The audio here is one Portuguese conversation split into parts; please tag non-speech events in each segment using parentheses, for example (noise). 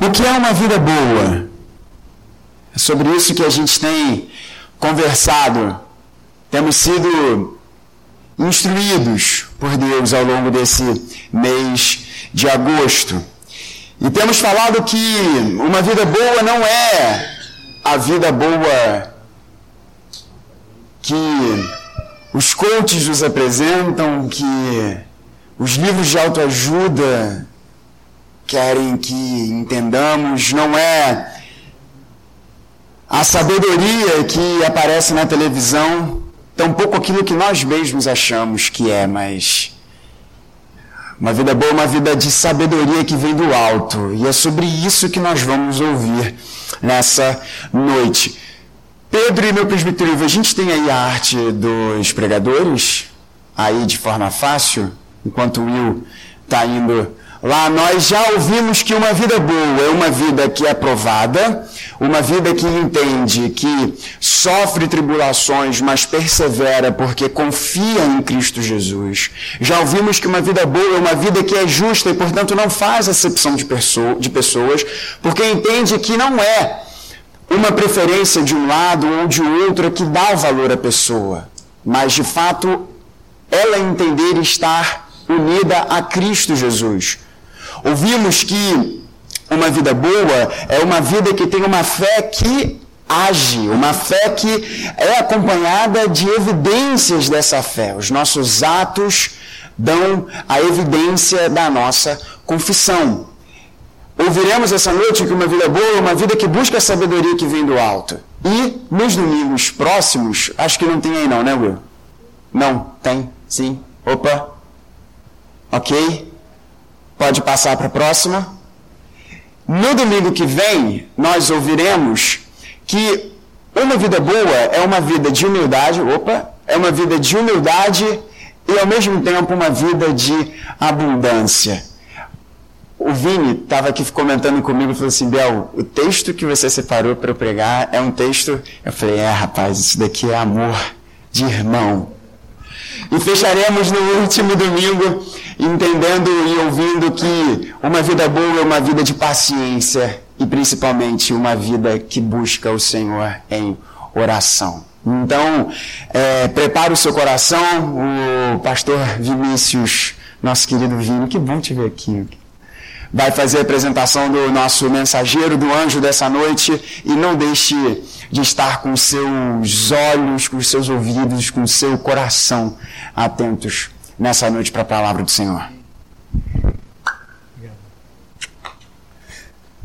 O que é uma vida boa? É sobre isso que a gente tem conversado. Temos sido instruídos por Deus ao longo desse mês de agosto. E temos falado que uma vida boa não é a vida boa que os coaches nos apresentam, que os livros de autoajuda querem que entendamos, não é a sabedoria que aparece na televisão, tampouco aquilo que nós mesmos achamos que é, mas uma vida boa, uma vida de sabedoria que vem do alto. E é sobre isso que nós vamos ouvir nessa noite. Pedro e meu presbítero, a gente tem aí a arte dos pregadores, aí de forma fácil, enquanto o Will está indo Lá nós já ouvimos que uma vida boa é uma vida que é provada, uma vida que entende que sofre tribulações, mas persevera porque confia em Cristo Jesus. Já ouvimos que uma vida boa é uma vida que é justa e, portanto, não faz acepção de, pessoas, porque entende que não é uma preferência de um lado ou de outro que dá valor à pessoa, mas de fato ela entender estar unida a Cristo Jesus. Ouvimos que uma vida boa é uma vida que tem uma fé que age, uma fé que é acompanhada de evidências dessa fé. Os nossos atos dão a evidência da nossa confissão. Ouviremos essa noite que uma vida boa é uma vida que busca a sabedoria que vem do alto. E nos domingos próximos, acho que não tem aí não, né, Will? Não, tem, sim. Opa. Ok. Pode passar para a próxima. No domingo que vem, nós ouviremos que uma vida boa é uma vida de humildade, opa, é uma vida de humildade e ao mesmo tempo uma vida de abundância. O Vini estava aqui comentando comigo falou assim: Bel, o texto que você separou para eu pregar é um texto. Eu falei: é, rapaz, isso daqui é amor de irmão. E fecharemos no último domingo entendendo e ouvindo que uma vida boa é uma vida de paciência e principalmente uma vida que busca o Senhor em oração. Então, é, prepare o seu coração, o pastor Vinícius, nosso querido Vini, que bom te ver aqui. Vai fazer a apresentação do nosso mensageiro, do anjo dessa noite, e não deixe de estar com seus olhos, com seus ouvidos, com seu coração atentos nessa noite para a palavra do Senhor.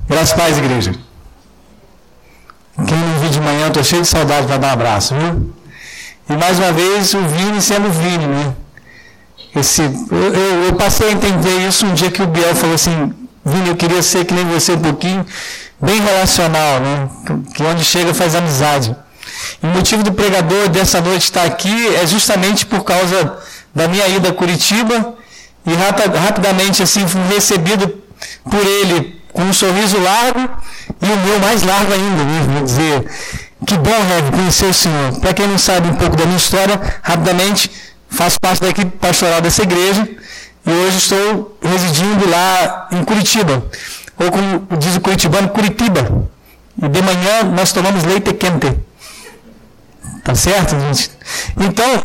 Graças a paz, igreja. Quem não vi de manhã, eu estou cheio de saudade para dar um abraço, viu? E mais uma vez, o Vini sendo Vini, né? Esse, eu, eu, eu, passei a entender isso um dia que o Biel falou assim, Vini, eu queria ser que nem você um pouquinho, bem relacional, né? Que onde chega faz amizade. E o motivo do pregador dessa noite estar aqui é justamente por causa da minha ida a Curitiba e rapidamente assim fui recebido por ele com um sorriso largo e o meu mais largo ainda, né? Vou dizer, que bom, Rev, conhecer o Senhor. Para quem não sabe um pouco da minha história, rapidamente, faço parte da equipe pastoral dessa igreja e hoje estou residindo lá em Curitiba, ou como diz o curitibano, Curitiba. E de manhã nós tomamos leite quente. Tá certo, gente? Então,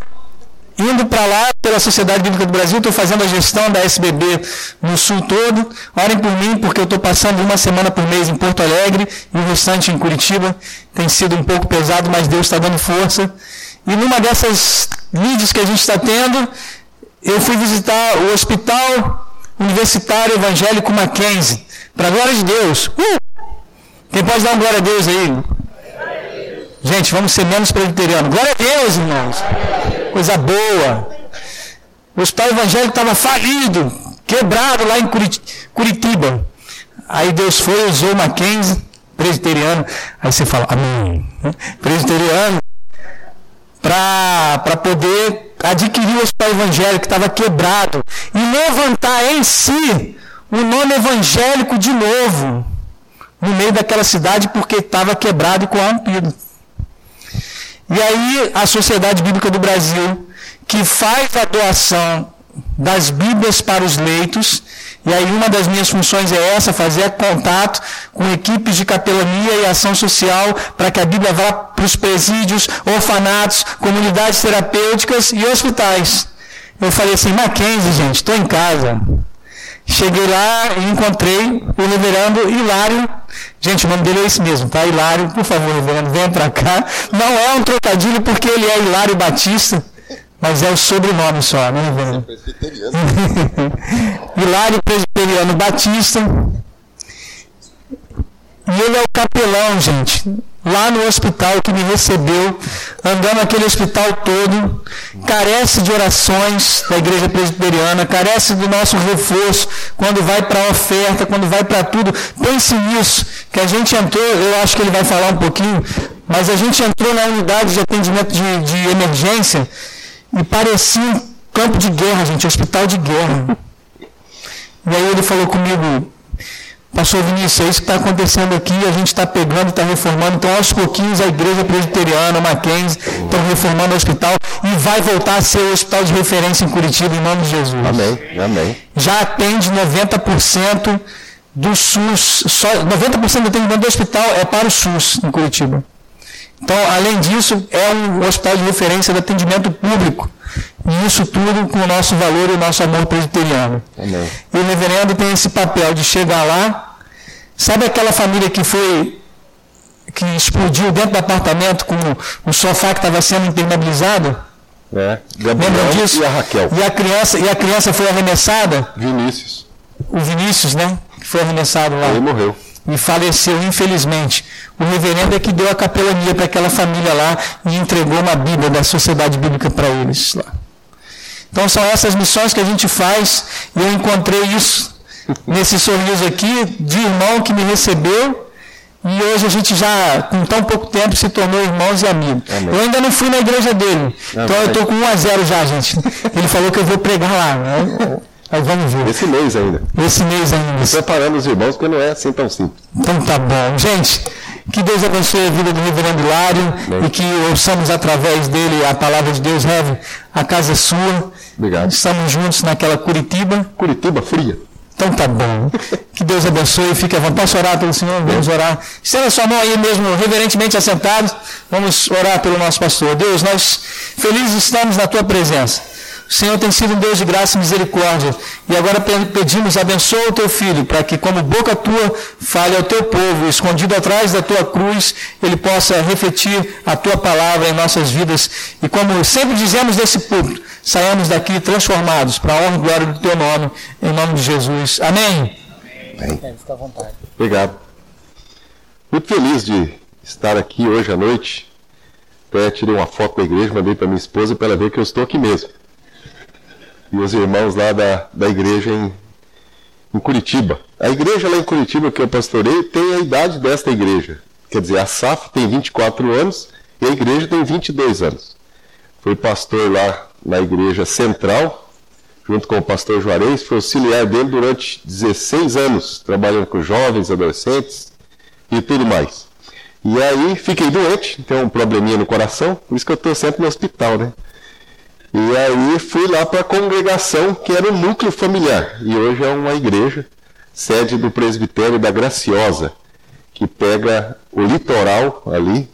indo para lá pela Sociedade Bíblica do Brasil, estou fazendo a gestão da SBB no sul todo. Orem por mim, porque eu estou passando uma semana por mês em Porto Alegre e o restante em Curitiba. Tem sido um pouco pesado, mas Deus está dando força. E numa dessas leads que a gente está tendo, eu fui visitar o Hospital Universitário Evangélico Mackenzie. Para a glória de Deus. Uh! Quem pode dar uma glória a Deus aí? Gente, vamos ser menos presbiterianos. Glória a Deus, irmãos. Coisa boa. O Hospital Evangélico estava falido, quebrado lá em Curitiba. Aí Deus foi, usou Mackenzie, presbiteriano. Aí você fala, amém. Presbiteriano para poder adquirir o hospital evangélico que estava quebrado e levantar em si o nome evangélico de novo no meio daquela cidade porque estava quebrado e corrompido. E aí a Sociedade Bíblica do Brasil, que faz a doação das Bíblias para os leitos, E aí uma das minhas funções é essa, fazer contato com equipes de capelania e ação social para que a Bíblia vá para os presídios, orfanatos, comunidades terapêuticas e hospitais. Eu falei assim, Mackenzie, gente, estou em casa. Cheguei lá e encontrei o reverendo Hilário. Gente, o nome dele é esse mesmo, tá? Hilário, por favor, reverendo, venha para cá. Não é um trocadilho porque ele é Hilário Batista, mas é o sobrenome só, né, reverendo? (laughs) Hilário Presbiteriano Batista. E ele é o capelão, gente, lá no hospital que me recebeu, andando naquele hospital todo, carece de orações da igreja presbiteriana, carece do nosso reforço quando vai para a oferta, quando vai para tudo. Pense nisso, que a gente entrou, eu acho que ele vai falar um pouquinho, mas a gente entrou na unidade de atendimento de, de emergência e parecia um campo de guerra, gente, hospital de guerra. E aí ele falou comigo, Pastor Vinícius, é isso que está acontecendo aqui, a gente está pegando, está reformando. Então, aos pouquinhos, a igreja presbiteriana, Mackenzie, estão reformando o hospital e vai voltar a ser o hospital de referência em Curitiba, em nome de Jesus. Amém, amém. Já atende 90% do SUS, só 90% do atendimento do hospital é para o SUS em Curitiba. Então, além disso, é um hospital de referência de atendimento público. E isso tudo com o nosso valor e o nosso amor presbiteriano. Amém. E o reverendo tem esse papel de chegar lá. Sabe aquela família que foi que explodiu dentro do apartamento com o sofá que estava sendo impermeabilizado? É, Lembram disso? E a Raquel. E a criança, e a criança foi arremessada? Vinícius. O Vinícius, né? Que foi arremessado lá. Ele morreu. E faleceu, infelizmente. O reverendo é que deu a capelania para aquela família lá e entregou uma Bíblia da Sociedade Bíblica para eles lá. Então são essas missões que a gente faz e eu encontrei isso nesse sorriso aqui de irmão que me recebeu e hoje a gente já, com tão pouco tempo, se tornou irmãos e amigos. Amém. Eu ainda não fui na igreja dele. Amém. Então eu estou com 1 a 0 já, gente. Ele falou que eu vou pregar lá. Né? Aí vamos ver. Esse mês ainda. Esse mês ainda. Preparando os irmãos, porque não é assim tão simples. Então tá bom. Gente, que Deus abençoe a vida do reverendo Hilário Amém. e que ouçamos através dele a palavra de Deus. Reve, a casa é sua. Obrigado. Estamos juntos naquela Curitiba. Curitiba fria. Então tá bom. (laughs) Que Deus abençoe. Fique à vontade. Posso orar pelo Senhor? Vamos orar. Estenda sua mão aí mesmo, reverentemente assentado. Vamos orar pelo nosso pastor. Deus, nós felizes estamos na tua presença. O Senhor tem sido um Deus de graça e misericórdia. E agora pedimos, abençoa o teu filho, para que, como boca tua, fale ao teu povo, escondido atrás da tua cruz, ele possa refletir a tua palavra em nossas vidas. E como sempre dizemos nesse público, saiamos daqui transformados para a honra e glória do teu nome, em nome de Jesus. Amém. Amém. É, fica à vontade. Obrigado. Muito feliz de estar aqui hoje à noite. Até tirei uma foto da igreja, mandei para minha esposa para ela ver que eu estou aqui mesmo e os irmãos lá da, da igreja em, em Curitiba. A igreja lá em Curitiba que eu pastorei tem a idade desta igreja. Quer dizer, a SAF tem 24 anos e a igreja tem 22 anos. Fui pastor lá na igreja central, junto com o pastor Juarez, fui auxiliar dele durante 16 anos, trabalhando com jovens, adolescentes e tudo mais. E aí fiquei doente, tenho um probleminha no coração, por isso que eu estou sempre no hospital, né? E aí fui lá para a congregação, que era o núcleo familiar. E hoje é uma igreja, sede do presbitério da Graciosa, que pega o litoral ali,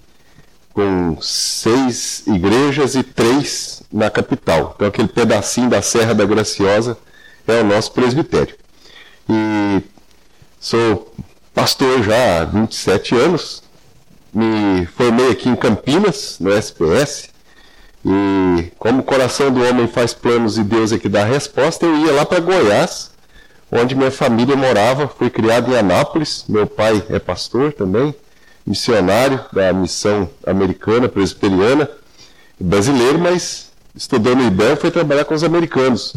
com seis igrejas e três na capital. Então aquele pedacinho da Serra da Graciosa é o nosso presbitério. E sou pastor já há 27 anos, me formei aqui em Campinas, no SPS, e como o coração do homem faz planos e Deus é que dá a resposta, eu ia lá para Goiás, onde minha família morava. Fui criado em Anápolis. Meu pai é pastor também, missionário da missão americana, presbiteriana, brasileiro, mas estudou no IBEM foi trabalhar com os americanos.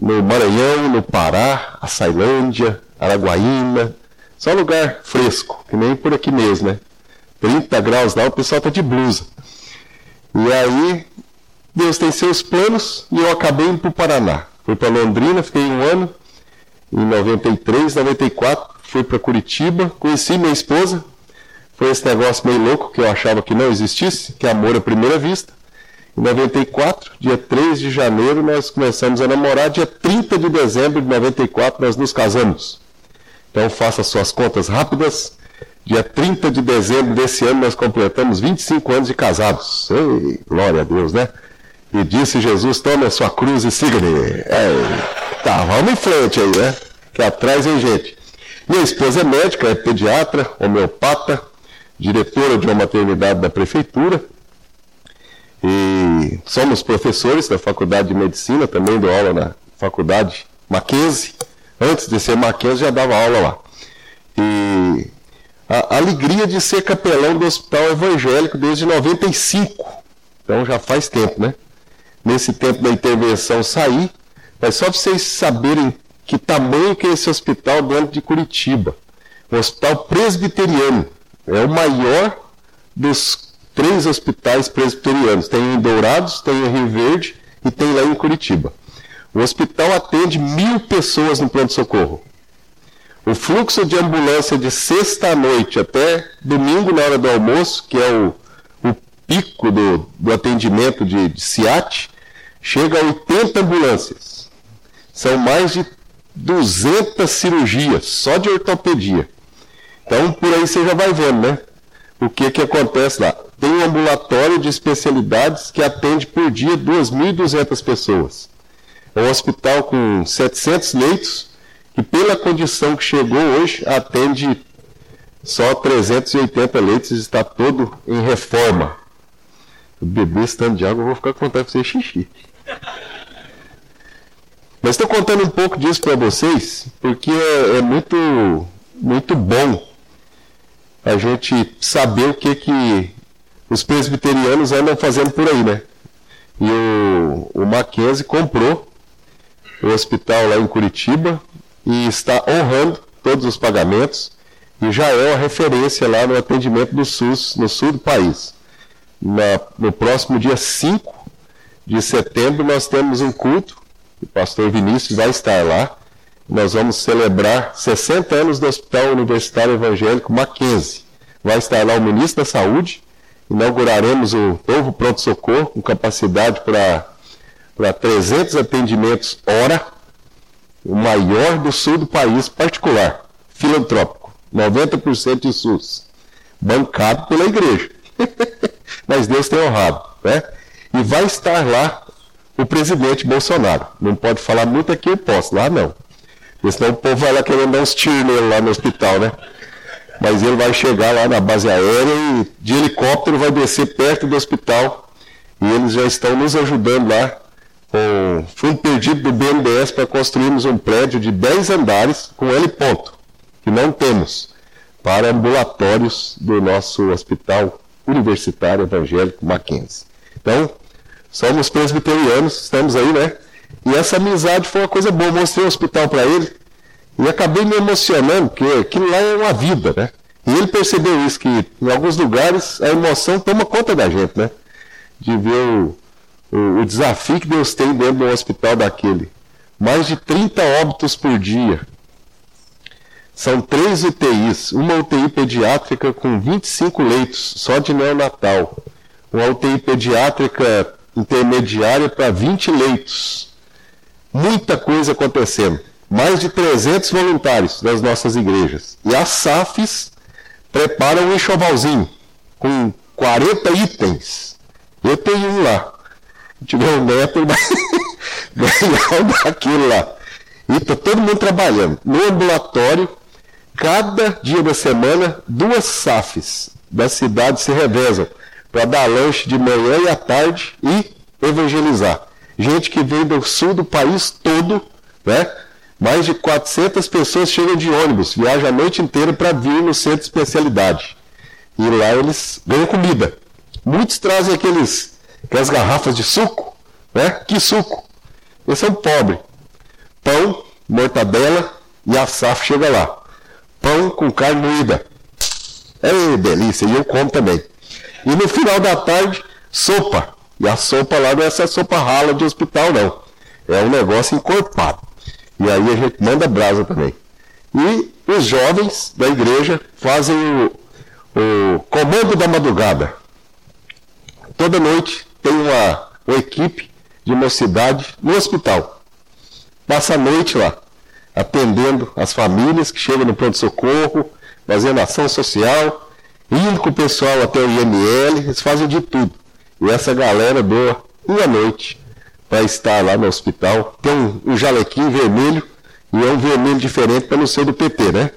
No Maranhão, no Pará, Açailândia, Araguaína, só lugar fresco, que nem por aqui mesmo, né? 30 graus lá, o pessoal tá de blusa. E aí, Deus tem seus planos e eu acabei indo para o Paraná. Fui para Londrina, fiquei um ano. Em 93, 94, fui para Curitiba, conheci minha esposa. Foi esse negócio meio louco que eu achava que não existisse, que é amor à primeira vista. Em 94, dia 3 de janeiro, nós começamos a namorar. Dia 30 de dezembro de 94, nós nos casamos. Então, faça suas contas rápidas. Dia 30 de dezembro desse ano, nós completamos 25 anos de casados. Ei, glória a Deus, né? E disse Jesus: Tome a sua cruz e siga-me. Tá, vamos em frente aí, né? Que atrás vem gente. Minha esposa é médica, é pediatra, homeopata, diretora de uma maternidade da prefeitura. E somos professores da Faculdade de Medicina, também dou aula na Faculdade Mackenzie. Antes de ser Mackenzie, já dava aula lá. E a alegria de ser capelão do Hospital Evangélico desde 95. Então já faz tempo, né? Nesse tempo da intervenção saí, mas só para vocês saberem que tamanho que é esse hospital dentro de Curitiba. Um hospital presbiteriano. É o maior dos três hospitais presbiterianos. Tem em Dourados, tem em Rio Verde e tem lá em Curitiba. O hospital atende mil pessoas no pronto-socorro. O fluxo de ambulância de sexta à noite até domingo na hora do almoço, que é o, o pico do, do atendimento de, de SIAT, chega a 80 ambulâncias. São mais de 200 cirurgias só de ortopedia. Então, por aí você já vai vendo, né? O que, que acontece lá? Tem um ambulatório de especialidades que atende por dia 2.200 pessoas. É um hospital com 700 leitos e pela condição que chegou hoje, atende só 380 leitos está todo em reforma. O bebê estando de água, eu vou ficar contando para você xixi. Mas estou contando um pouco disso para vocês, porque é, é, muito, muito bom a gente saber o que, que os presbiterianos andam fazendo por aí, né? E o, o Mackenzie comprou o hospital lá em Curitiba e está honrando todos os pagamentos e já é uma referência lá no atendimento do SUS no sul do país. Na, no próximo dia 5 de setembro nós temos um culto o pastor Vinícius vai estar lá. Nós vamos celebrar 60 anos do Hospital Universitário Evangélico Mackenzie. Vai estar lá o ministro da Saúde. Inauguraremos o novo pronto-socorro com capacidade para, para 300 atendimentos hora, o maior do sul do país, particular, filantrópico, 90% de SUS, bancado pela igreja. (laughs) Mas Deus tem honrado, né? E vai estar lá o presidente Bolsonaro. Não pode falar muito aqui, eu posso, lá não. Porque senão o povo vai lá querendo dar uns tiros nele lá no hospital, né? Mas ele vai chegar lá na base aérea e de helicóptero vai descer perto do hospital e eles já estão nos ajudando lá com fundo perdido do BNDES para construirmos um prédio de 10 andares com L ponto, que não temos, para ambulatórios do nosso hospital universitário evangélico Mackenzie. Então, somos presbiterianos, estamos aí, né? E essa amizade foi uma coisa boa. Mostrei o hospital para ele e acabei me emocionando, porque aquilo lá é uma vida, né? E ele percebeu isso, que em alguns lugares a emoção toma conta da gente, né? De ver o, o, o desafio que Deus tem dentro de um hospital daquele. Mais de 30 óbitos por dia. São três UTIs, uma UTI pediátrica com 25 leitos, só de neonatal. Uma UTI pediátrica intermediária para 20 leitos. Muita coisa acontecendo. Mais de 300 voluntários das nossas igrejas. E as SAFs preparam um enxovalzinho com 40 itens. Eu tenho um lá. Tiver um neto, vai (laughs) ganhar daquilo lá. E está todo mundo trabalhando. No ambulatório, cada dia da semana, duas SAFs da cidade se revezam para dar lanche de manhã e à tarde e evangelizar. Gente que vem do sul do país todo, né? Mais de 400 pessoas chegam de ônibus, viajam a noite inteira para vir no centro de especialidade. E lá eles ganham comida. Muitos trazem aqueles, aquelas garrafas de suco, né? Que suco? Eles são pobres. Pão, mortadela e a safra chega lá. Pão com carne moída. É delícia, e eu como também. E no final da tarde, sopa. E a sopa lá não é essa sopa rala de hospital, não. É um negócio encorpado. E aí a gente manda brasa também. E os jovens da igreja fazem o, o comando da madrugada. Toda noite tem uma, uma equipe de mocidade no hospital. Passa a noite lá, atendendo as famílias que chegam no pronto-socorro, fazendo ação social, indo com o pessoal até o IML, eles fazem de tudo. E essa galera doa uma noite para estar lá no hospital. Tem um, um jalequinho vermelho e é um vermelho diferente para não ser do PT, né?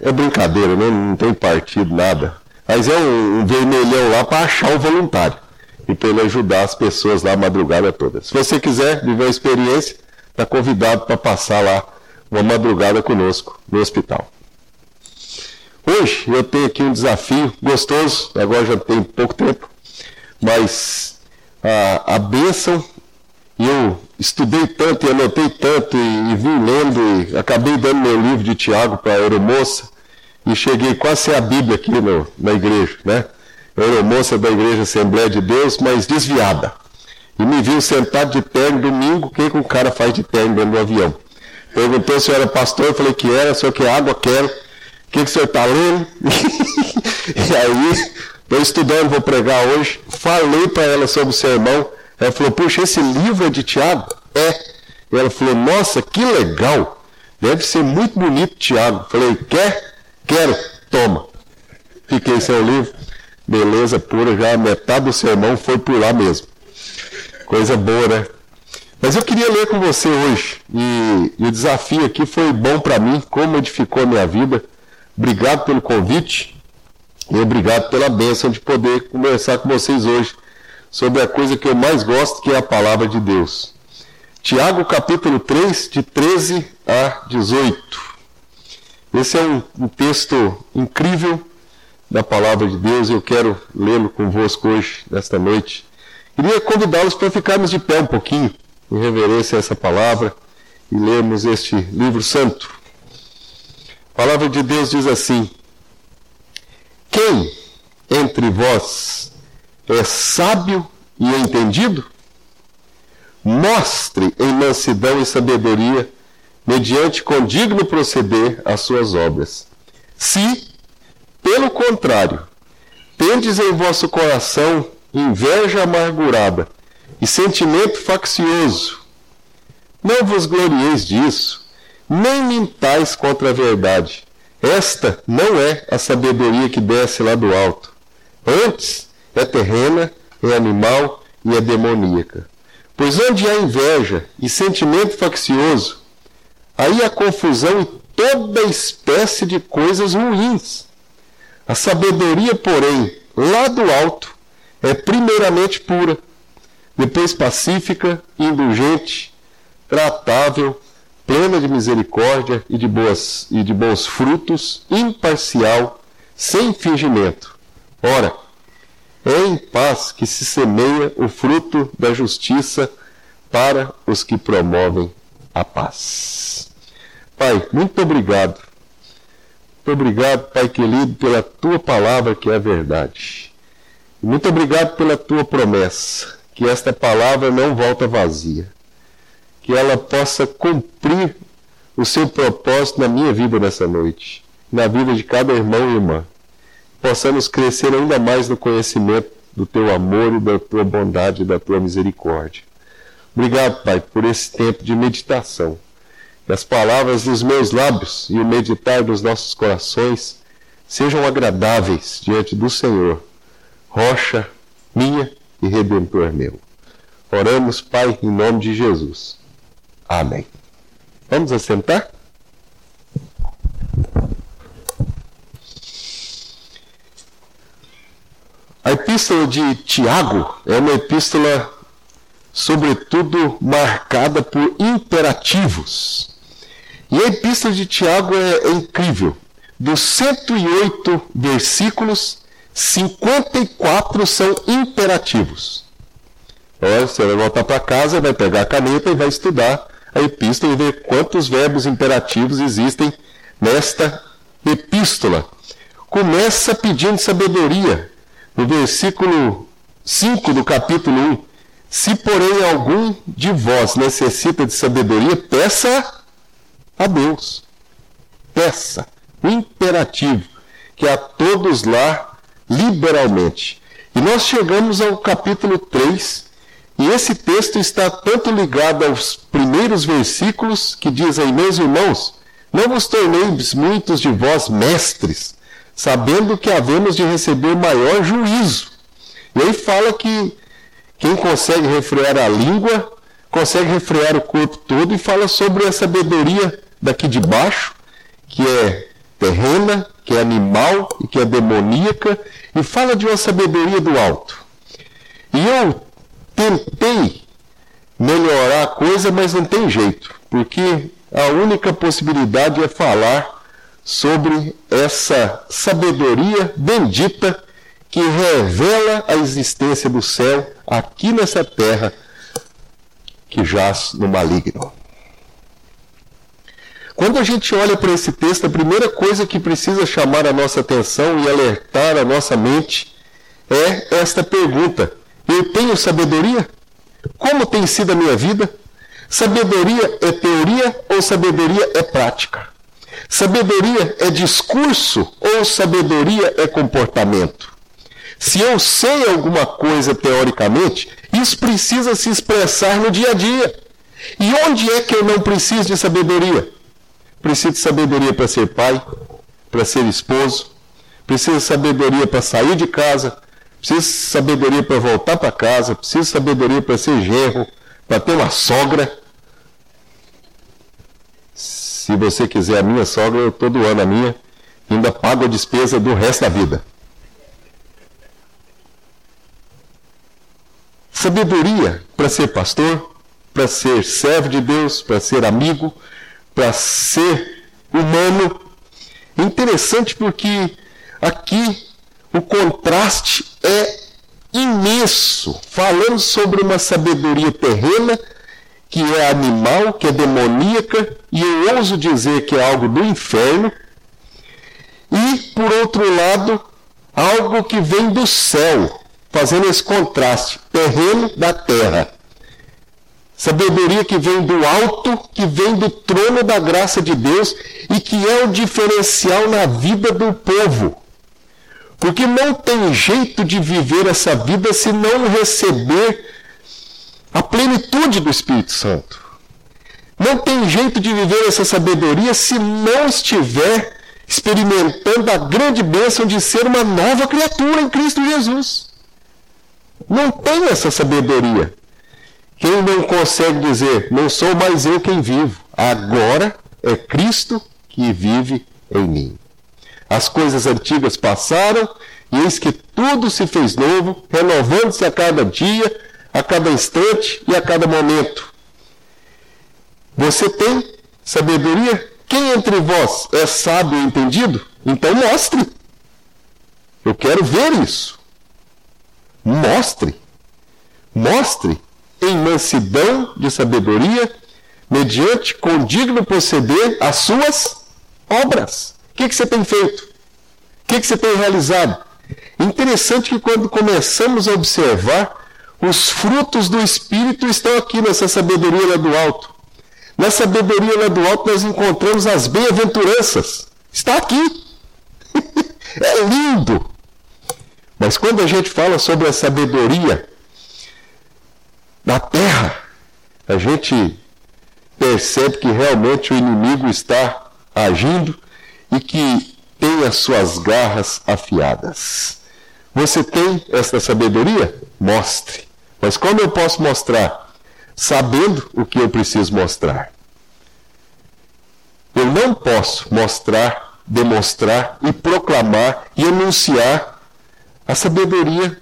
É brincadeira, né? não tem partido, nada. Mas é um, um vermelhão lá para achar o voluntário e para ele ajudar as pessoas lá a madrugada toda. Se você quiser viver a experiência, está convidado para passar lá uma madrugada conosco no hospital. Hoje eu tenho aqui um desafio gostoso, agora já tem pouco tempo, mas a, a bênção, eu estudei tanto e anotei tanto e, e vim lendo e acabei dando meu livro de Tiago para a aeromoça e cheguei quase a Bíblia aqui no, na igreja, né? Aeromoça da Igreja Assembleia de Deus, mas desviada. E me viu sentado de terno domingo, o que, que um cara faz de terno dentro do avião? Perguntou se eu era pastor, eu falei que era, só que água quero que, que o senhor está lendo? (laughs) e aí, estou estudando, vou pregar hoje. Falei para ela sobre o sermão. Ela falou, puxa, esse livro é de Tiago? É. E ela falou, nossa, que legal. Deve ser muito bonito, Tiago. Falei, quer? Quero. Toma. Fiquei sem o livro. Beleza pura, já metade do sermão foi por lá mesmo. Coisa boa, né? Mas eu queria ler com você hoje. E, e o desafio aqui foi bom para mim, como edificou a minha vida. Obrigado pelo convite e obrigado pela bênção de poder conversar com vocês hoje sobre a coisa que eu mais gosto, que é a palavra de Deus. Tiago capítulo 3, de 13 a 18. Esse é um, um texto incrível da palavra de Deus e eu quero lê-lo convosco hoje, nesta noite. Queria convidá-los para ficarmos de pé um pouquinho, em reverência a essa palavra, e lermos este livro santo. A palavra de Deus diz assim: Quem entre vós é sábio e entendido? Mostre em mansidão e sabedoria, mediante condigno proceder, as suas obras. Se, pelo contrário, tendes em vosso coração inveja amargurada e sentimento faccioso, não vos glorieis disso, nem mintais contra a verdade. Esta não é a sabedoria que desce lá do alto. Antes, é terrena, é animal e é demoníaca. Pois onde há inveja e sentimento faccioso, aí há confusão e toda espécie de coisas ruins. A sabedoria, porém, lá do alto, é primeiramente pura, depois pacífica, indulgente, tratável, plena de misericórdia e de, boas, e de bons frutos, imparcial, sem fingimento. Ora, é em paz que se semeia o fruto da justiça para os que promovem a paz. Pai, muito obrigado. Muito obrigado, Pai querido, pela tua palavra que é a verdade. muito obrigado pela tua promessa, que esta palavra não volta vazia que ela possa cumprir o seu propósito na minha vida nessa noite, na vida de cada irmão e irmã. Possamos crescer ainda mais no conhecimento do teu amor e da tua bondade e da tua misericórdia. Obrigado, Pai, por esse tempo de meditação. Que as palavras dos meus lábios e o meditar dos nossos corações sejam agradáveis diante do Senhor, rocha minha e redentor meu. Oramos, Pai, em nome de Jesus. Amém. Vamos assentar? A epístola de Tiago é uma epístola, sobretudo, marcada por imperativos. E a epístola de Tiago é, é incrível. Dos 108 versículos, 54 são imperativos. Olha, você vai voltar para casa, vai pegar a caneta e vai estudar a epístola e ver quantos verbos imperativos existem nesta epístola. Começa pedindo sabedoria. No versículo 5 do capítulo 1. Se, porém, algum de vós necessita de sabedoria, peça a Deus. Peça. Imperativo. Que a todos lá, liberalmente. E nós chegamos ao capítulo 3, e esse texto está tanto ligado aos primeiros versículos, que dizem, meus irmãos, não vos torneis muitos de vós mestres, sabendo que havemos de receber maior juízo. E aí fala que quem consegue refrear a língua, consegue refrear o corpo todo, e fala sobre a sabedoria daqui de baixo, que é terrena, que é animal e que é demoníaca, e fala de uma sabedoria do alto. E eu tentei melhorar a coisa, mas não tem jeito, porque a única possibilidade é falar sobre essa sabedoria bendita que revela a existência do céu aqui nessa terra que jaz no maligno. Quando a gente olha para esse texto, a primeira coisa que precisa chamar a nossa atenção e alertar a nossa mente é esta pergunta: Eu tenho sabedoria? Como tem sido a minha vida? Sabedoria é teoria ou sabedoria é prática? Sabedoria é discurso ou sabedoria é comportamento? Se eu sei alguma coisa teoricamente, isso precisa se expressar no dia a dia. E onde é que eu não preciso de sabedoria? Preciso de sabedoria para ser pai, para ser esposo, preciso de sabedoria para sair de casa, preciso de sabedoria para voltar para casa, preciso de sabedoria para ser genro, para ter uma sogra. Se você quiser a minha sogra, eu estou doando a minha, ainda pago a despesa do resto da vida. Sabedoria para ser pastor, para ser servo de Deus, para ser amigo, para ser humano. É interessante porque aqui o contraste é imenso, falando sobre uma sabedoria terrena que é animal, que é demoníaca, e eu ouso dizer que é algo do inferno, e, por outro lado, algo que vem do céu, fazendo esse contraste terreno da terra. Sabedoria que vem do alto, que vem do trono da graça de Deus e que é o diferencial na vida do povo. Porque não tem jeito de viver essa vida se não receber a plenitude do Espírito Santo. Não tem jeito de viver essa sabedoria se não estiver experimentando a grande bênção de ser uma nova criatura em Cristo Jesus. Não tem essa sabedoria. Quem não consegue dizer, não sou mais eu quem vivo, agora é Cristo que vive em mim. As coisas antigas passaram, e eis que tudo se fez novo, renovando-se a cada dia, a cada instante e a cada momento. Você tem sabedoria? Quem entre vós é sábio e entendido? Então mostre. Eu quero ver isso. Mostre. Mostre em mansidão de sabedoria, mediante condigno proceder as suas obras. O que, que você tem feito? O que, que você tem realizado? Interessante que quando começamos a observar, os frutos do Espírito estão aqui nessa sabedoria lá do alto. Na sabedoria lá do alto nós encontramos as bem-aventuranças. Está aqui. (laughs) é lindo. Mas quando a gente fala sobre a sabedoria da terra, a gente percebe que realmente o inimigo está agindo e que tem as suas garras afiadas. Você tem esta sabedoria? Mostre. Mas como eu posso mostrar? Sabendo o que eu preciso mostrar. Eu não posso mostrar, demonstrar e proclamar e anunciar a sabedoria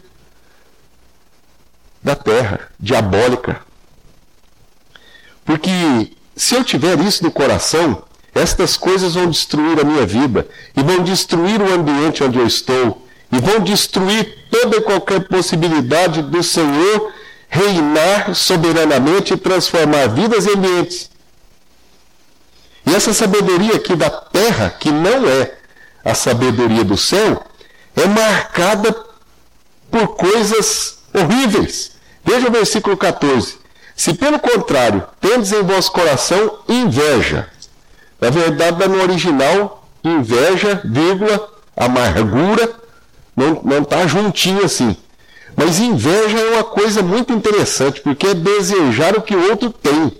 da terra, diabólica. Porque se eu tiver isso no coração, estas coisas vão destruir a minha vida e vão destruir o ambiente onde eu estou e vão destruir toda e qualquer possibilidade do Senhor reinar soberanamente e transformar vidas e ambientes. E essa sabedoria aqui da terra, que não é a sabedoria do céu, é marcada por coisas horríveis. Veja o versículo 14. Se pelo contrário tendes em vosso coração inveja, na verdade, no original, inveja, vírgula, amargura, não está juntinho assim. Mas inveja é uma coisa muito interessante, porque é desejar o que o outro tem.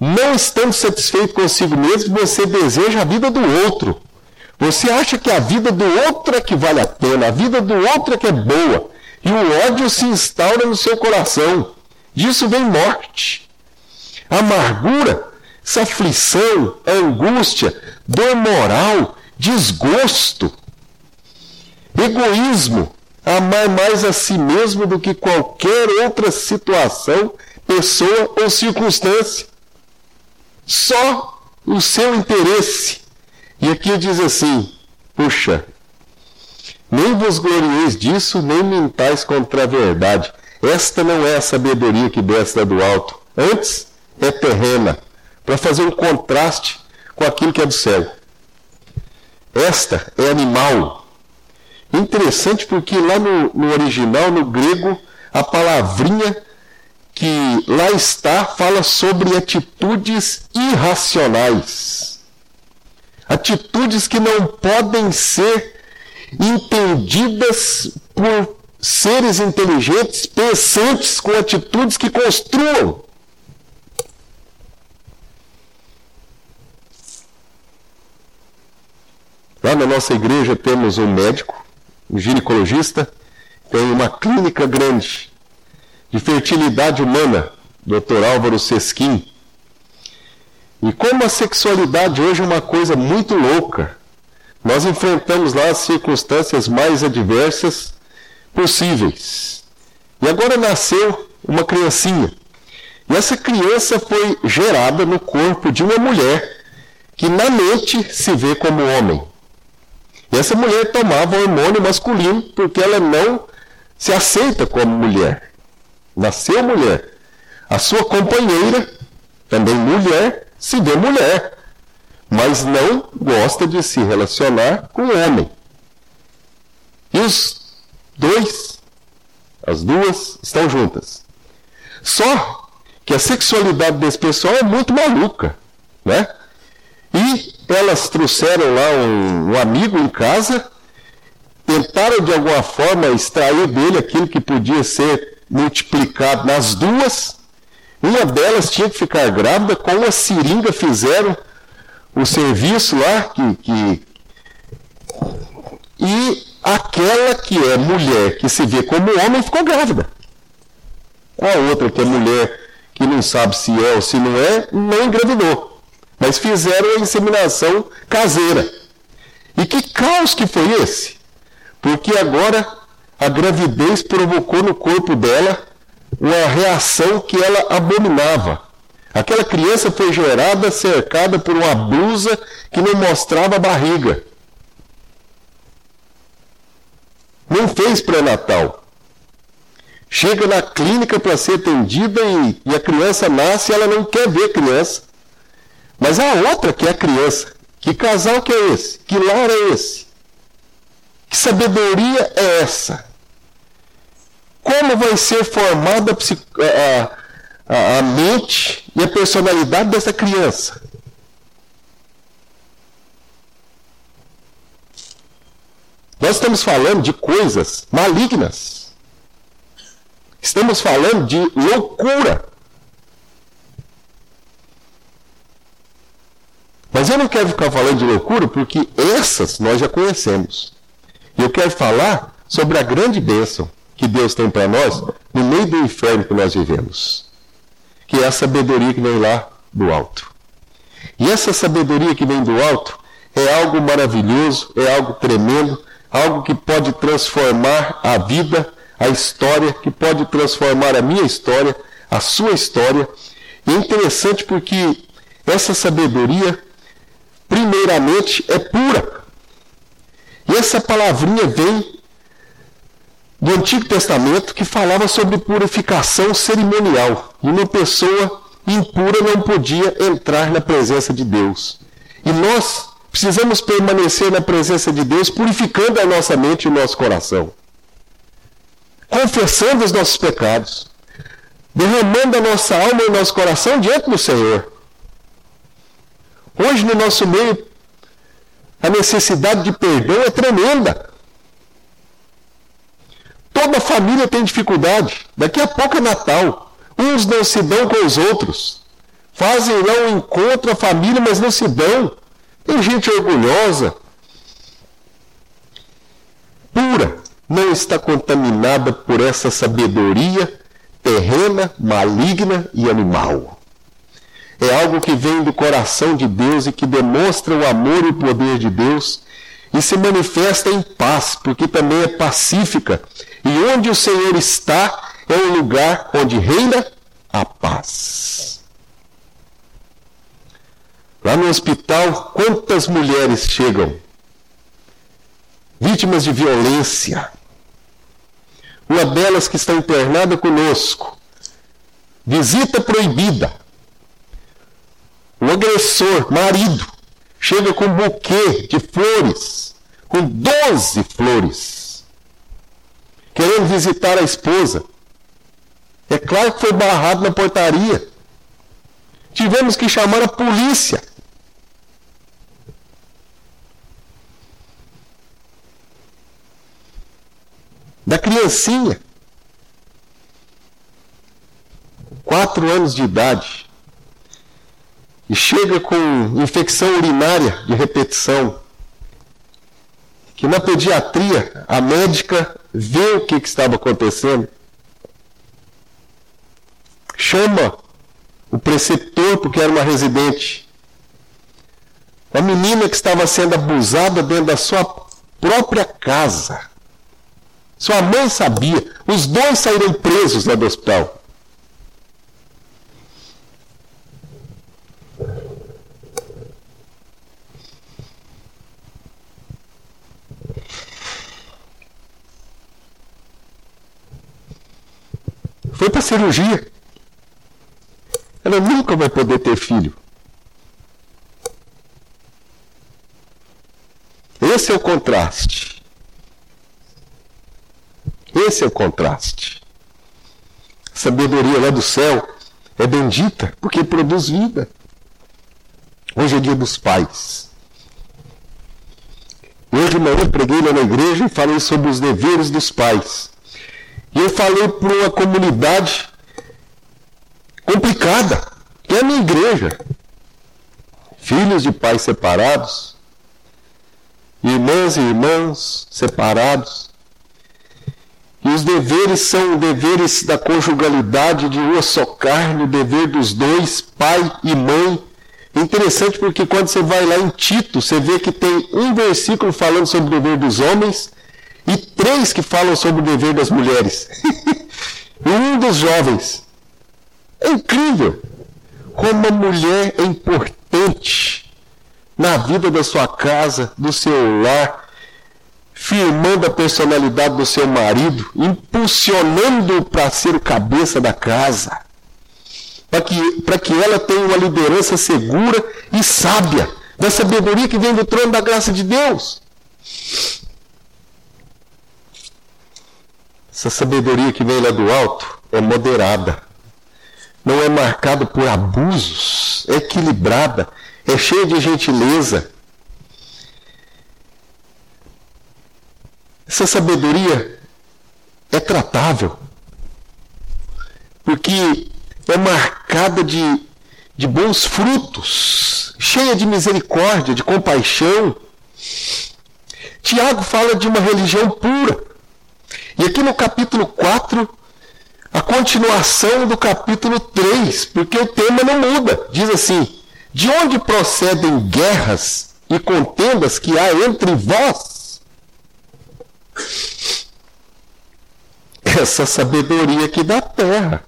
Não estando satisfeito consigo mesmo, você deseja a vida do outro. Você acha que a vida do outro é que vale a pena, a vida do outro é que é boa. E o ódio se instaura no seu coração. Disso vem morte. Amargura, essa aflição, angústia, dor moral, desgosto, egoísmo, amar mais a si mesmo do que qualquer outra situação, pessoa ou circunstância. Só o seu interesse. E aqui diz assim: puxa, nem vos glorieis disso, nem mentais contra a verdade. Esta não é a sabedoria que desce do alto. Antes é terrena, para fazer um contraste com aquilo que é do céu. Esta é animal. Interessante porque lá no, no original, no grego, a palavrinha que lá está fala sobre atitudes irracionais. Atitudes que não podem ser entendidas por seres inteligentes, pensantes, com atitudes que construam. Lá na nossa igreja temos um médico, um ginecologista, tem uma clínica grande de fertilidade humana, Dr. Álvaro Sesquim. E como a sexualidade hoje é uma coisa muito louca, nós enfrentamos lá as circunstâncias mais adversas possíveis. E agora nasceu uma criancinha. E essa criança foi gerada no corpo de uma mulher que na mente se vê como homem. E essa mulher tomava hormônio masculino porque ela não se aceita como mulher. Nasceu mulher. A sua companheira, também mulher, se vê mulher, mas não gosta de se relacionar com homem. E os dois, as duas, estão juntas. Só que a sexualidade desse pessoal é muito maluca, né? E elas trouxeram lá um, um amigo em casa, tentaram de alguma forma extrair dele aquilo que podia ser multiplicado nas duas. Uma delas tinha que ficar grávida, com uma seringa fizeram o serviço lá, que, que... e aquela que é mulher, que se vê como homem, ficou grávida. A outra que é mulher, que não sabe se é ou se não é, não engravidou. Mas fizeram a inseminação caseira. E que caos que foi esse? Porque agora a gravidez provocou no corpo dela uma reação que ela abominava. Aquela criança foi gerada cercada por uma blusa que não mostrava a barriga. Não fez pré-natal. Chega na clínica para ser atendida e, e, a criança nasce e ela não quer ver criança. Mas a outra que é a criança. Que casal que é esse? Que lar é esse? Que sabedoria é essa? Como vai ser formada a, a, a mente e a personalidade dessa criança? Nós estamos falando de coisas malignas. Estamos falando de loucura. Mas eu não quero ficar falando de loucura porque essas nós já conhecemos. Eu quero falar sobre a grande bênção que Deus tem para nós no meio do inferno que nós vivemos. Que é a sabedoria que vem lá do alto. E essa sabedoria que vem do alto é algo maravilhoso, é algo tremendo, algo que pode transformar a vida, a história, que pode transformar a minha história, a sua história. E é interessante porque essa sabedoria primeiramente, é pura. E essa palavrinha vem do Antigo Testamento que falava sobre purificação cerimonial. E uma pessoa impura não podia entrar na presença de Deus. E nós precisamos permanecer na presença de Deus, purificando a nossa mente e o nosso coração. Confessando os nossos pecados. Derramando a nossa alma e o nosso coração diante do Senhor Hoje, no nosso meio, a necessidade de perdão é tremenda. Toda família tem dificuldade. Daqui a pouco é Natal. Uns não se dão com os outros. Fazem lá um encontro, a família, mas não se dão. Tem gente orgulhosa, pura, não está contaminada por essa sabedoria terrena, maligna e animal. É algo que vem do coração de Deus e que demonstra o amor e o poder de Deus e se manifesta em paz, porque também é pacífica. E onde o Senhor está é um lugar onde reina a paz. Lá no hospital, quantas mulheres chegam vítimas de violência? Uma delas que está internada conosco, visita proibida. O agressor, marido, chega com um buquê de flores, com 12 flores, querendo visitar a esposa. É claro que foi barrado na portaria. Tivemos que chamar a polícia. Da criancinha, quatro anos de idade, e chega com infecção urinária de repetição, que na pediatria a médica vê o que, que estava acontecendo, chama o preceptor, porque era uma residente, uma menina que estava sendo abusada dentro da sua própria casa. Sua mãe sabia, os dois saíram presos lá do hospital. Foi para cirurgia. Ela nunca vai poder ter filho. Esse é o contraste. Esse é o contraste. A sabedoria lá do céu é bendita porque produz vida. Hoje é dia dos pais. Hoje manhã preguei lá na igreja e falei sobre os deveres dos pais. E eu falei para uma comunidade complicada, que é a minha igreja. Filhos de pais separados, irmãs e irmãos separados. E os deveres são deveres da conjugalidade de uma só carne, o dever dos dois, pai e mãe. É interessante porque quando você vai lá em Tito, você vê que tem um versículo falando sobre o dever dos homens e três que falam sobre o dever das mulheres. (laughs) um dos jovens. É incrível como a mulher é importante na vida da sua casa, do seu lar, firmando a personalidade do seu marido, impulsionando-o para ser o cabeça da casa, para que, que ela tenha uma liderança segura e sábia, da sabedoria que vem do trono da graça de Deus. Essa sabedoria que vem lá do alto é moderada. Não é marcada por abusos, é equilibrada, é cheia de gentileza. Essa sabedoria é tratável, porque é marcada de, de bons frutos, cheia de misericórdia, de compaixão. Tiago fala de uma religião pura. E aqui no capítulo 4, a continuação do capítulo 3, porque o tema não muda. Diz assim: De onde procedem guerras e contendas que há entre vós? (laughs) Essa sabedoria aqui da terra.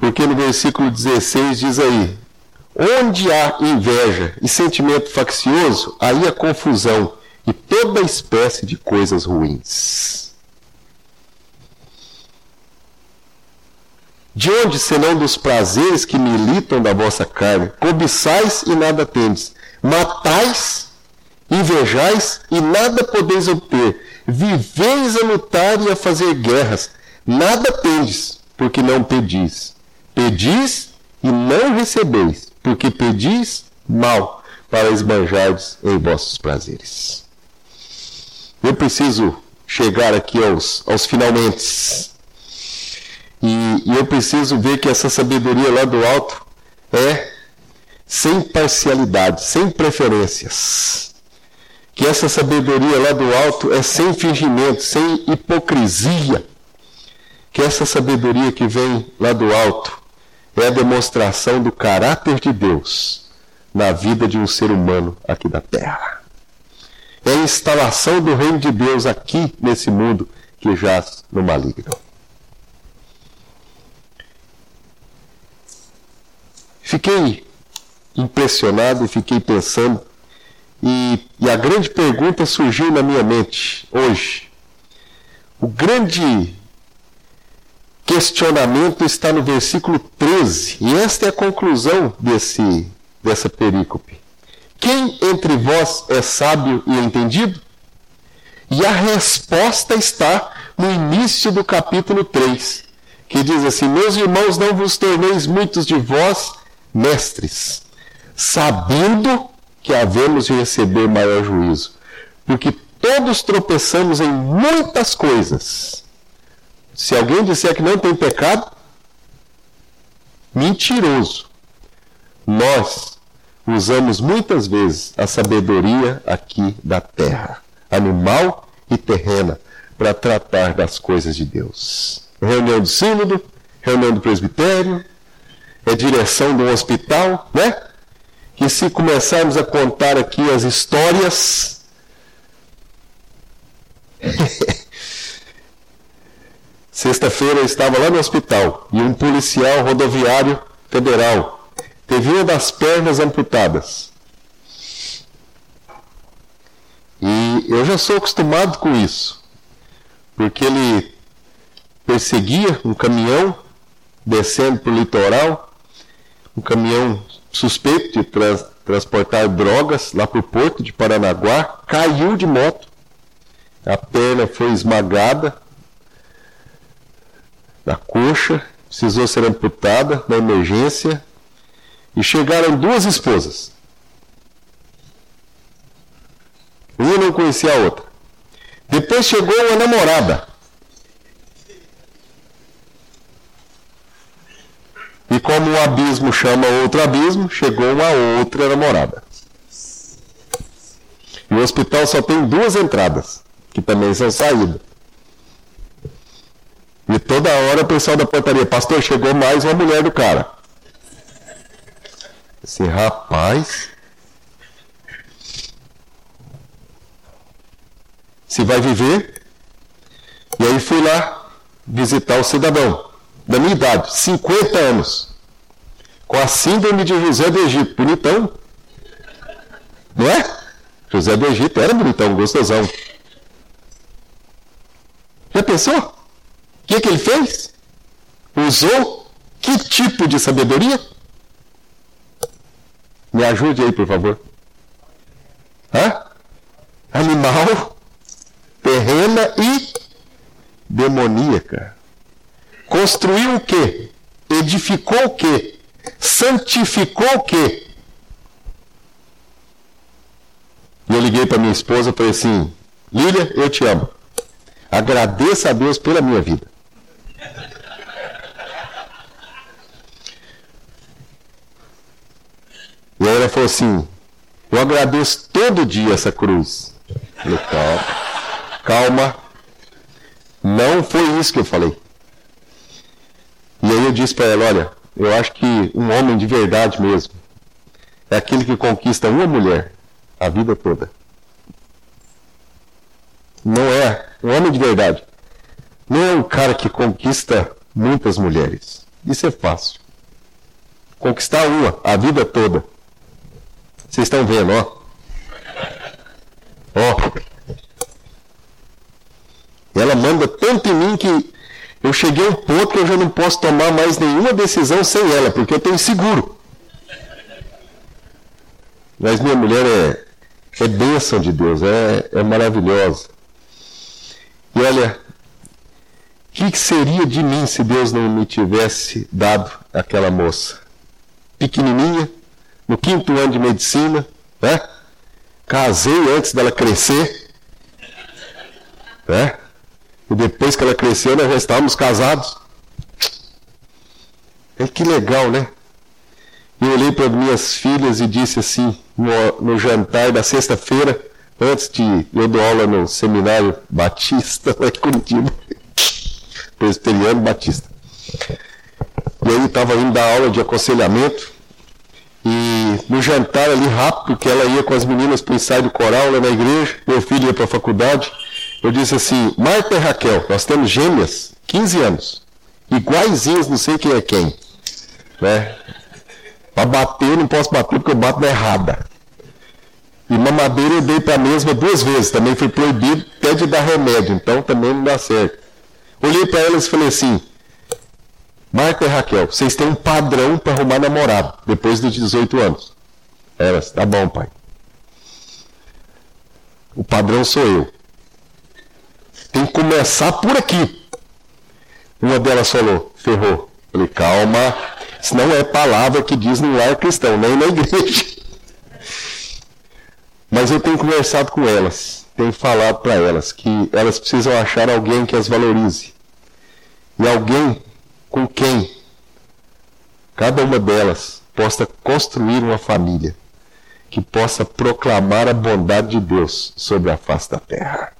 Porque no versículo 16 diz aí: Onde há inveja e sentimento faccioso, aí há confusão e toda espécie de coisas ruins. De onde senão dos prazeres que militam da vossa carne? Cobiçais e nada tendes, matais, invejais e nada podeis obter, viveis a lutar e a fazer guerras, nada tendes, porque não pedis. Pedis e não recebeis, porque pedis mal, para esbanjardes em vossos prazeres. Eu preciso chegar aqui aos, aos finalmente. E, e eu preciso ver que essa sabedoria lá do alto é sem parcialidade, sem preferências. Que essa sabedoria lá do alto é sem fingimento, sem hipocrisia. Que essa sabedoria que vem lá do alto é a demonstração do caráter de Deus na vida de um ser humano aqui da terra. É a instalação do reino de Deus aqui nesse mundo que jaz no maligno. Fiquei impressionado e fiquei pensando, e, e, a grande pergunta surgiu na minha mente hoje. O grande questionamento está no versículo 13, e esta é a conclusão desse, dessa perícope. Quem entre vós é sábio e entendido? E a resposta está no início do capítulo 3, que diz assim: Meus irmãos, não vos torneis muitos de vós mestres, sabendo que havemos de receber maior juízo, porque todos tropeçamos em muitas coisas. Se alguém disser que não tem pecado, mentiroso. Nós usamos muitas vezes a sabedoria aqui da terra, animal e terrena, para tratar das coisas de Deus. Reunião do sínodo, reunião do presbitério, é direção de um hospital, né? Que se começarmos a contar aqui as histórias. (laughs) Sexta-feira eu estava lá no hospital e um policial rodoviário federal teve uma das pernas amputadas. E eu já sou acostumado com isso, porque ele perseguia um caminhão descendo para o litoral um caminhão suspeito de trans, transportar drogas lá para o porto de Paranaguá, caiu de moto, a perna foi esmagada na coxa, precisou ser amputada na emergência e chegaram duas esposas. Uma não conhecia a outra. Depois chegou uma namorada. E como um abismo chama outro abismo, chegou uma outra namorada. E o hospital só tem duas entradas, que também são saídas. E toda hora o pessoal da portaria, pastor, chegou mais uma mulher do cara. Esse rapaz. Se vai viver. E aí fui lá visitar o cidadão da minha idade, 50 anos, com a síndrome de José do Egito, bonitão. Não é? José do Egito era bonitão, gostosão. Já pensou? O que, que ele fez? Usou que tipo de sabedoria? Me ajude aí, por favor. Hã? Animal, terrena e demoníaca. Construiu o quê? Edificou o quê? Santificou o quê? E eu liguei para minha esposa e falei assim: Lília, eu te amo. Agradeça a Deus pela minha vida. E aí ela falou assim: Eu agradeço todo dia essa cruz. Eu falei, calma, calma. Não foi isso que eu falei. E aí eu disse para ela: olha, eu acho que um homem de verdade mesmo é aquele que conquista uma mulher a vida toda. Não é um homem de verdade. Não é um cara que conquista muitas mulheres. Isso é fácil. Conquistar uma a vida toda. Vocês estão vendo, ó. Ó. Ela manda tanto em mim que eu cheguei a um ponto que eu já não posso tomar mais nenhuma decisão sem ela, porque eu tenho seguro. Mas minha mulher é, é bênção de Deus, é, é maravilhosa. E olha, o que, que seria de mim se Deus não me tivesse dado aquela moça? Pequenininha, no quinto ano de medicina, né? Casei antes dela crescer. Né? E depois que ela cresceu, nós já estávamos casados. É que legal, né? Eu olhei para minhas filhas e disse assim, no, no jantar da sexta-feira, antes de eu dar aula no seminário Batista, (laughs) lá em Curitiba, presbiteriano Batista. E aí estava indo dar aula de aconselhamento, e no jantar ali rápido, que ela ia com as meninas para o ensaio do coral lá na igreja, meu filho ia para a faculdade, eu disse assim, Marta e Raquel, nós temos gêmeas, 15 anos, iguaizinhas, não sei quem é quem. Né? Para bater, eu não posso bater porque eu bato na errada. E mamadeira eu dei para a mesma duas vezes, também foi proibido até de dar remédio, então também não dá certo. Olhei para elas e falei assim, Marco e Raquel, vocês têm um padrão para arrumar namorado depois dos 18 anos. Elas, tá bom, pai. O padrão sou eu. Tem que começar por aqui. Uma delas falou, ferrou. Falei, calma, isso não é palavra que diz no lar cristão, nem na igreja. Mas eu tenho conversado com elas, tenho falado para elas que elas precisam achar alguém que as valorize. E alguém com quem cada uma delas possa construir uma família que possa proclamar a bondade de Deus sobre a face da terra.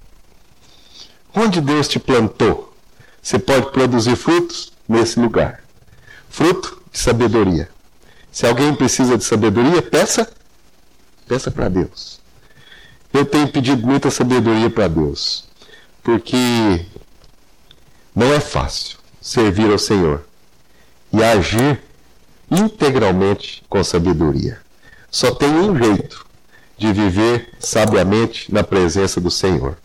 Onde Deus te plantou, você pode produzir frutos nesse lugar. Fruto de sabedoria. Se alguém precisa de sabedoria, peça, peça para Deus. Eu tenho pedido muita sabedoria para Deus, porque não é fácil servir ao Senhor e agir integralmente com sabedoria. Só tem um jeito de viver sabiamente na presença do Senhor,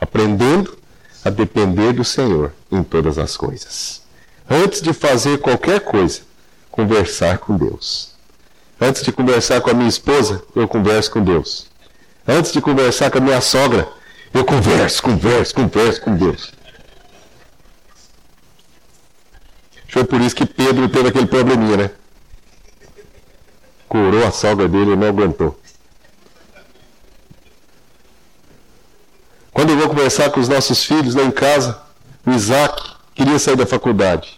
aprendendo a depender do Senhor em todas as coisas. Antes de fazer qualquer coisa, conversar com Deus. Antes de conversar com a minha esposa, eu converso com Deus. Antes de conversar com a minha sogra, eu converso, converso, converso com Deus. Foi por isso que Pedro teve aquele probleminha, né? Curou a sogra dele e não aguentou. Quando eu vou conversar com os nossos filhos lá em casa, o Isaac queria sair da faculdade.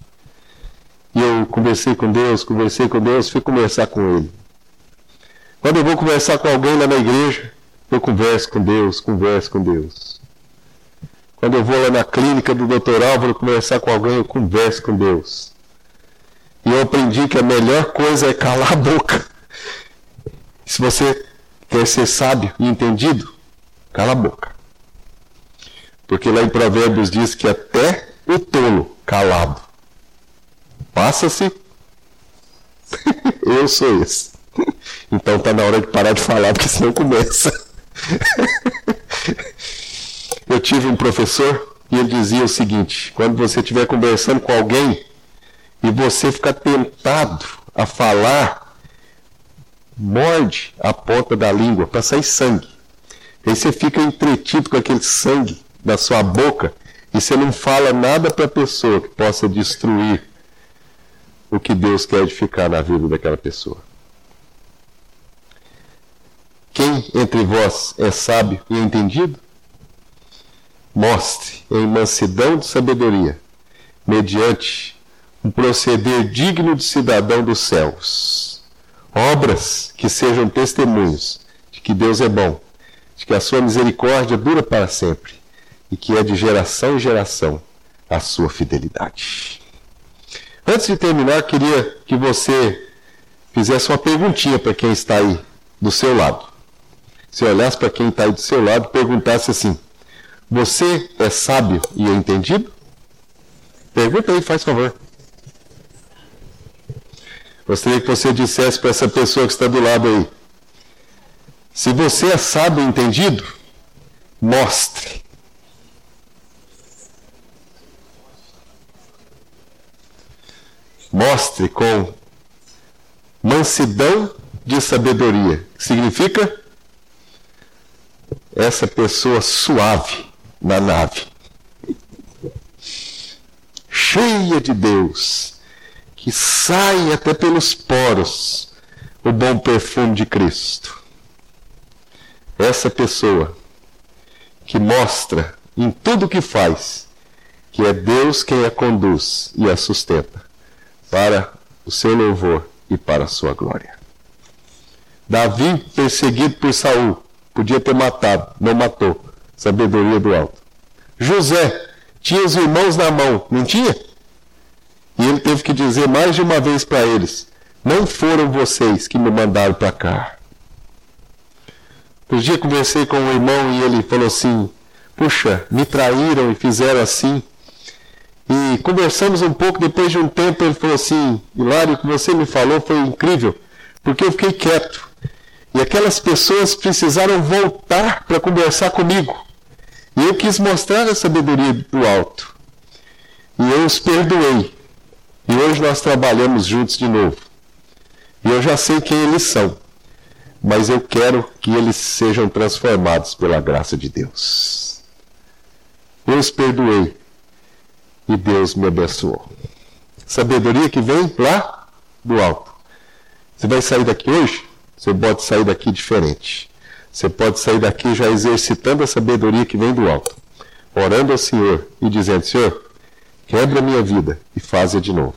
E eu conversei com Deus, conversei com Deus, fui conversar com ele. Quando eu vou conversar com alguém lá na igreja, eu converso com Deus, converso com Deus. Quando eu vou lá na clínica do Dr. Álvaro conversar com alguém, eu converso com Deus. E eu aprendi que a melhor coisa é calar a boca. Se você quer ser sábio e entendido, cala a boca. Porque lá em Provérbios diz que até o tolo calado passa-se. (laughs) eu sou esse. Então está na hora de parar de falar, porque senão começa. (laughs) eu tive um professor e ele dizia o seguinte: quando você estiver conversando com alguém e você ficar tentado a falar, morde a ponta da língua para sair sangue. Aí você fica entretido com aquele sangue da sua boca e você não fala nada para a pessoa que possa destruir o que Deus quer edificar na vida daquela pessoa. Quem entre vós é sábio e entendido? Mostre em mansidão de sabedoria, mediante um proceder digno de cidadão dos céus. Obras que sejam testemunhos de que Deus é bom, de que a sua misericórdia dura para sempre e que é de geração em geração a sua fidelidade. Antes de terminar, queria que você fizesse uma perguntinha para quem está aí do seu lado. Se olhasse para quem está aí do seu lado perguntasse assim: Você é sábio e é entendido? Pergunta aí, faz favor. Gostaria que você dissesse para essa pessoa que está do lado aí: Se você é sábio e entendido, mostre mostre com mansidão de sabedoria. Significa essa pessoa suave na nave, cheia de Deus, que sai até pelos poros o bom perfume de Cristo. Essa pessoa que mostra em tudo o que faz, que é Deus quem a conduz e a sustenta, para o seu louvor e para a sua glória. Davi, perseguido por Saul, podia ter matado, não matou. Sabedoria do alto. José tinha os irmãos na mão, não tinha? E ele teve que dizer mais de uma vez para eles: Não foram vocês que me mandaram para cá. Outro dia conversei com um irmão e ele falou assim: Puxa, me traíram e fizeram assim. E conversamos um pouco, depois de um tempo ele falou assim: Hilário, o que você me falou foi incrível, porque eu fiquei quieto. E aquelas pessoas precisaram voltar para conversar comigo. E eu quis mostrar a sabedoria do alto. E eu os perdoei. E hoje nós trabalhamos juntos de novo. E eu já sei quem eles são. Mas eu quero que eles sejam transformados pela graça de Deus. Eu os perdoei. E Deus me abençoou. Sabedoria que vem lá do alto. Você vai sair daqui hoje? Você pode sair daqui diferente. Você pode sair daqui já exercitando a sabedoria que vem do alto, orando ao Senhor e dizendo: Senhor, quebra a minha vida e faça de novo.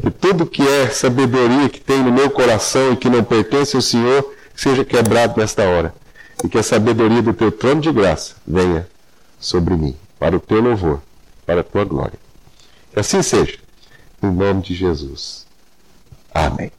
E tudo que é sabedoria que tem no meu coração e que não pertence ao Senhor, seja quebrado nesta hora. E que a sabedoria do teu trono de graça venha sobre mim, para o teu louvor, para a tua glória. Que assim seja. Em nome de Jesus. Amém.